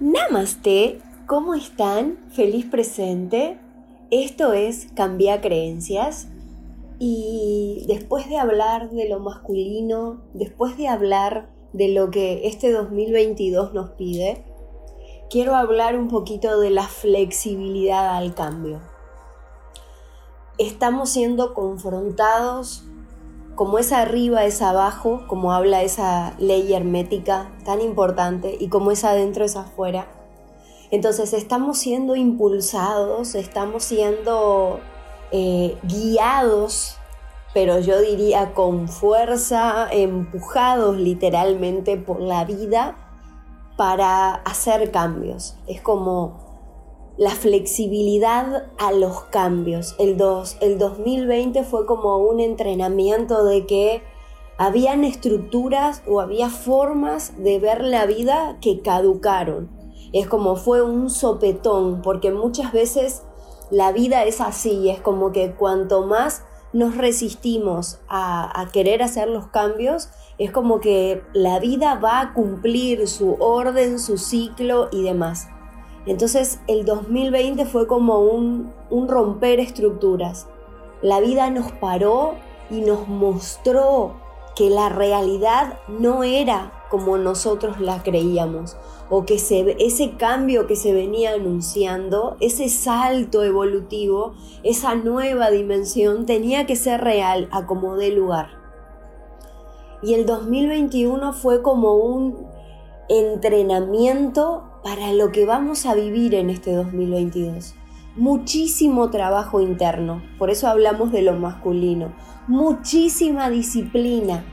Namaste, ¿cómo están? Feliz presente. Esto es Cambia Creencias. Y después de hablar de lo masculino, después de hablar de lo que este 2022 nos pide, quiero hablar un poquito de la flexibilidad al cambio. Estamos siendo confrontados como es arriba es abajo, como habla esa ley hermética tan importante, y como es adentro es afuera. Entonces estamos siendo impulsados, estamos siendo eh, guiados, pero yo diría con fuerza, empujados literalmente por la vida para hacer cambios. Es como la flexibilidad a los cambios. El, el 2020 fue como un entrenamiento de que habían estructuras o había formas de ver la vida que caducaron. Es como fue un sopetón, porque muchas veces la vida es así, es como que cuanto más nos resistimos a, a, querer hacer los cambios, es como que la vida va a cumplir su orden, su ciclo y demás. Entonces el 2020 fue como un, romper estructuras. La vida nos paró y nos mostró que la realidad no era como nosotros la creíamos, o que ese cambio que se venía anunciando, ese salto evolutivo, esa nueva dimensión tenía que ser real a como dé lugar. Y el 2021 fue como un entrenamiento para lo que vamos a vivir en este 2022. Muchísimo trabajo interno, por eso hablamos de lo masculino. Muchísima disciplina.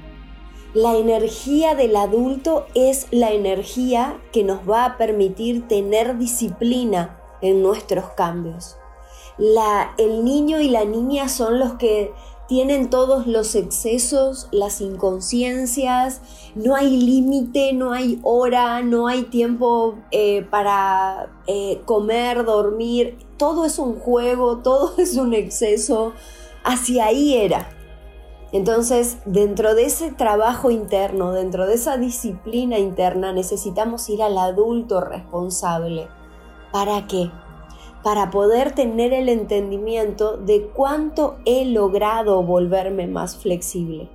La energía del adulto es la energía que nos va a permitir tener disciplina en nuestros cambios. El niño y la niña son los que tienen todos los excesos, las inconsciencias, no hay límite, no hay hora, no hay tiempo eh, para eh, comer, dormir, todo es un juego, todo es un exceso, hacia ahí era. Entonces, dentro de ese trabajo interno, dentro de esa disciplina interna, necesitamos ir al adulto responsable. ¿Para qué? Para poder tener el entendimiento de cuánto he logrado volverme más flexible.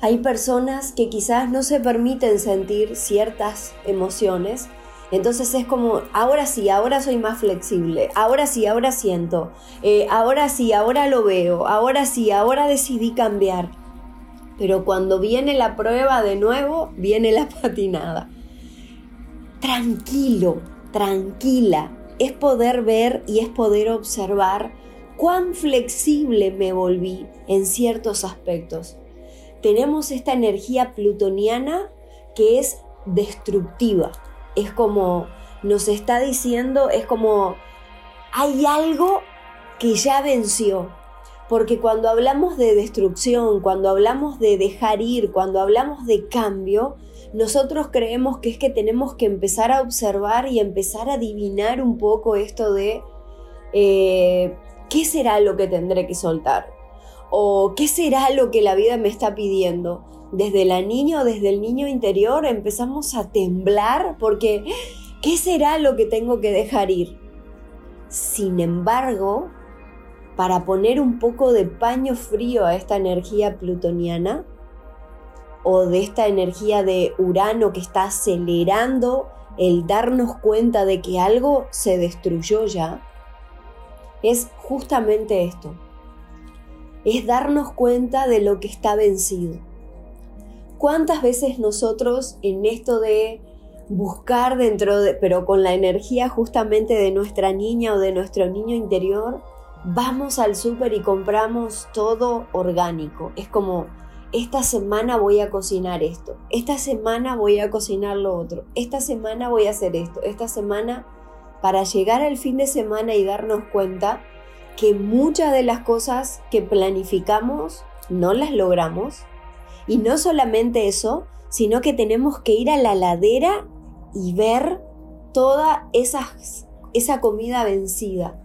Hay personas que quizás no se permiten sentir ciertas emociones, entonces es como, ahora sí, ahora soy más flexible, ahora sí, ahora siento, eh, ahora sí, ahora lo veo, ahora sí, ahora decidí cambiar. Pero cuando viene la prueba de nuevo, viene la patinada. Tranquilo, tranquila, es poder ver y es poder observar cuán flexible me volví en ciertos aspectos. Tenemos esta energía plutoniana que es destructiva. Es como nos está diciendo, es como hay algo que ya venció. Porque cuando hablamos de destrucción, cuando hablamos de dejar ir, cuando hablamos de cambio, nosotros creemos que es que tenemos que empezar a observar y empezar a adivinar un poco esto de eh, qué será lo que tendré que soltar o qué será lo que la vida me está pidiendo. Desde la niña o desde el niño interior empezamos a temblar porque ¿qué será lo que tengo que dejar ir? Sin embargo, para poner un poco de paño frío a esta energía plutoniana, o de esta energía de Urano que está acelerando el darnos cuenta de que algo se destruyó ya, es justamente esto. Es darnos cuenta de lo que está vencido. ¿Cuántas veces nosotros en esto de buscar dentro de, pero con la energía justamente de nuestra niña o de nuestro niño interior, vamos al súper y compramos todo orgánico? Es como, esta semana voy a cocinar esto, esta semana voy a cocinar lo otro, esta semana voy a hacer esto, esta semana para llegar al fin de semana y darnos cuenta que muchas de las cosas que planificamos no las logramos. Y no solamente eso, sino que tenemos que ir a la ladera y ver toda esa comida vencida,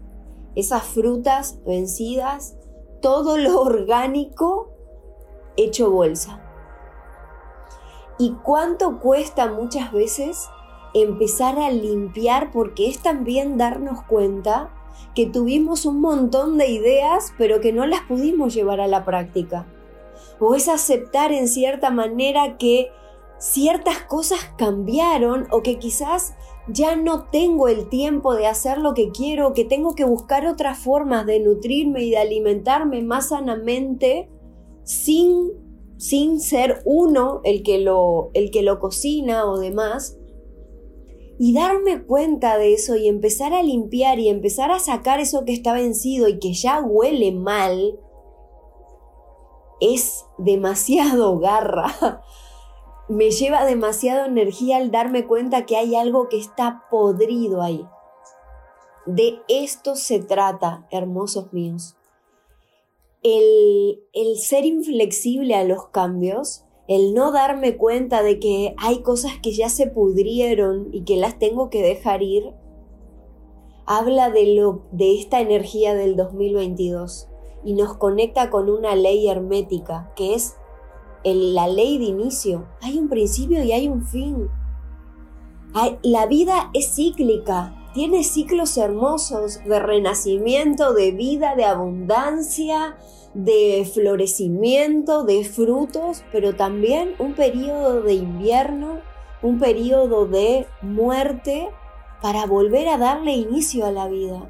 esas frutas vencidas, todo lo orgánico hecho bolsa. ¿Y cuánto cuesta muchas veces empezar a limpiar porque es también darnos cuenta que tuvimos un montón de ideas pero que no las pudimos llevar a la práctica. O es aceptar en cierta manera que ciertas cosas cambiaron o que quizás ya no tengo el tiempo de hacer lo que quiero, que tengo que buscar otras formas de nutrirme y de alimentarme más sanamente sin, sin ser uno el que, lo, el que lo cocina o demás. Y darme cuenta de eso y empezar a limpiar y empezar a sacar eso que está vencido y que ya huele mal, es demasiado garra me lleva demasiado energía al darme cuenta que hay algo que está podrido ahí. De esto se trata, hermosos míos. El, el, ser inflexible a los cambios, el no darme cuenta de que hay cosas que ya se pudrieron y que las tengo que dejar ir, habla de, lo, de esta energía del 2022 y nos conecta con una ley hermética que es la ley de inicio. Hay un principio y hay un fin. la vida es cíclica, tiene ciclos hermosos de renacimiento, de vida, de abundancia, de florecimiento, de frutos, pero también un periodo de invierno, un periodo de muerte para volver a darle inicio a la vida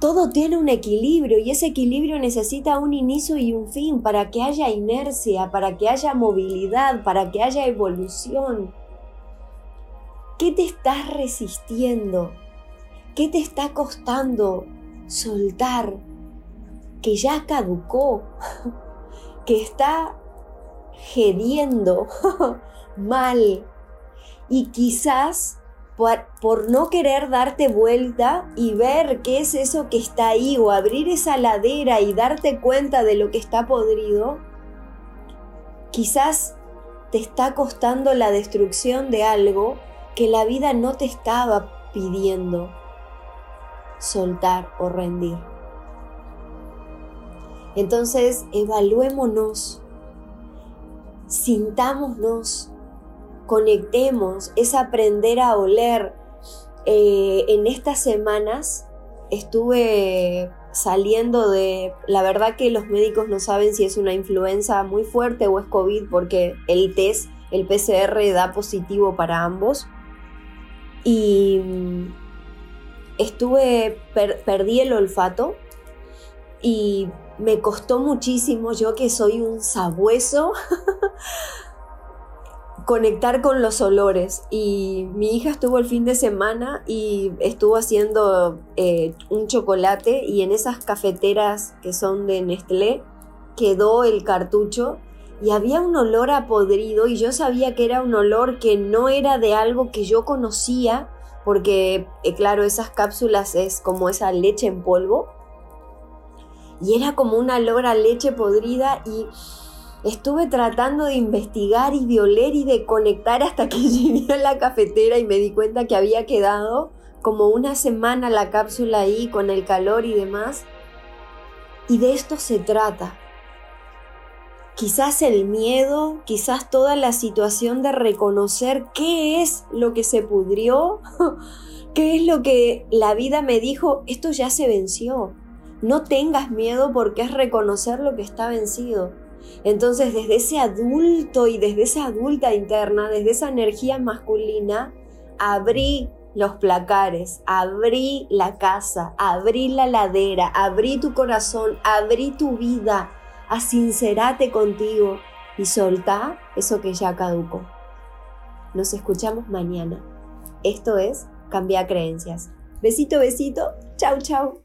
todo tiene un equilibrio y ese equilibrio necesita un inicio y un fin para que haya inercia, para que haya movilidad, para que haya evolución. ¿Qué te estás resistiendo? ¿Qué te está costando soltar? Que ya caducó, que está gediendo mal y quizás por, no querer darte vuelta y ver qué es eso que está ahí o abrir esa ladera y darte cuenta de lo que está podrido, quizás te está costando la destrucción de algo que la vida no te estaba pidiendo soltar o rendir. Entonces, evaluémonos, sintámonos conectemos, es aprender a oler. Eh, en estas semanas estuve saliendo de, la verdad que los médicos no saben si es una influenza muy fuerte o es COVID porque el test, el PCR da positivo para ambos. Y mm, estuve, perdí el olfato y me costó muchísimo, yo que soy un sabueso, conectar con los olores. Y mi hija estuvo el fin de semana y estuvo haciendo eh, un chocolate y en esas cafeteras que son de Nestlé quedó el cartucho y había un olor a podrido y yo sabía que era un olor que no era de algo que yo conocía porque eh, claro esas cápsulas es como esa leche en polvo y era como un olor a leche podrida y Estuve tratando de investigar y de oler y de conectar hasta que llegué a la cafetera y me di cuenta que había quedado como una semana la cápsula ahí con el calor y demás. Y de esto se trata. Quizás el miedo, quizás toda la situación de reconocer qué es lo que se pudrió, qué es lo que la vida me dijo, esto ya se venció. No tengas miedo porque es reconocer lo que está vencido. Entonces, desde ese adulto y desde esa adulta interna, desde esa energía masculina, abrí los placares, abrí la casa, abrí la ladera, abrí tu corazón, abrí tu vida, asincerate contigo y soltá eso que ya caducó. Nos escuchamos mañana. Esto es Cambia Creencias. Besito, besito. Chau, chau.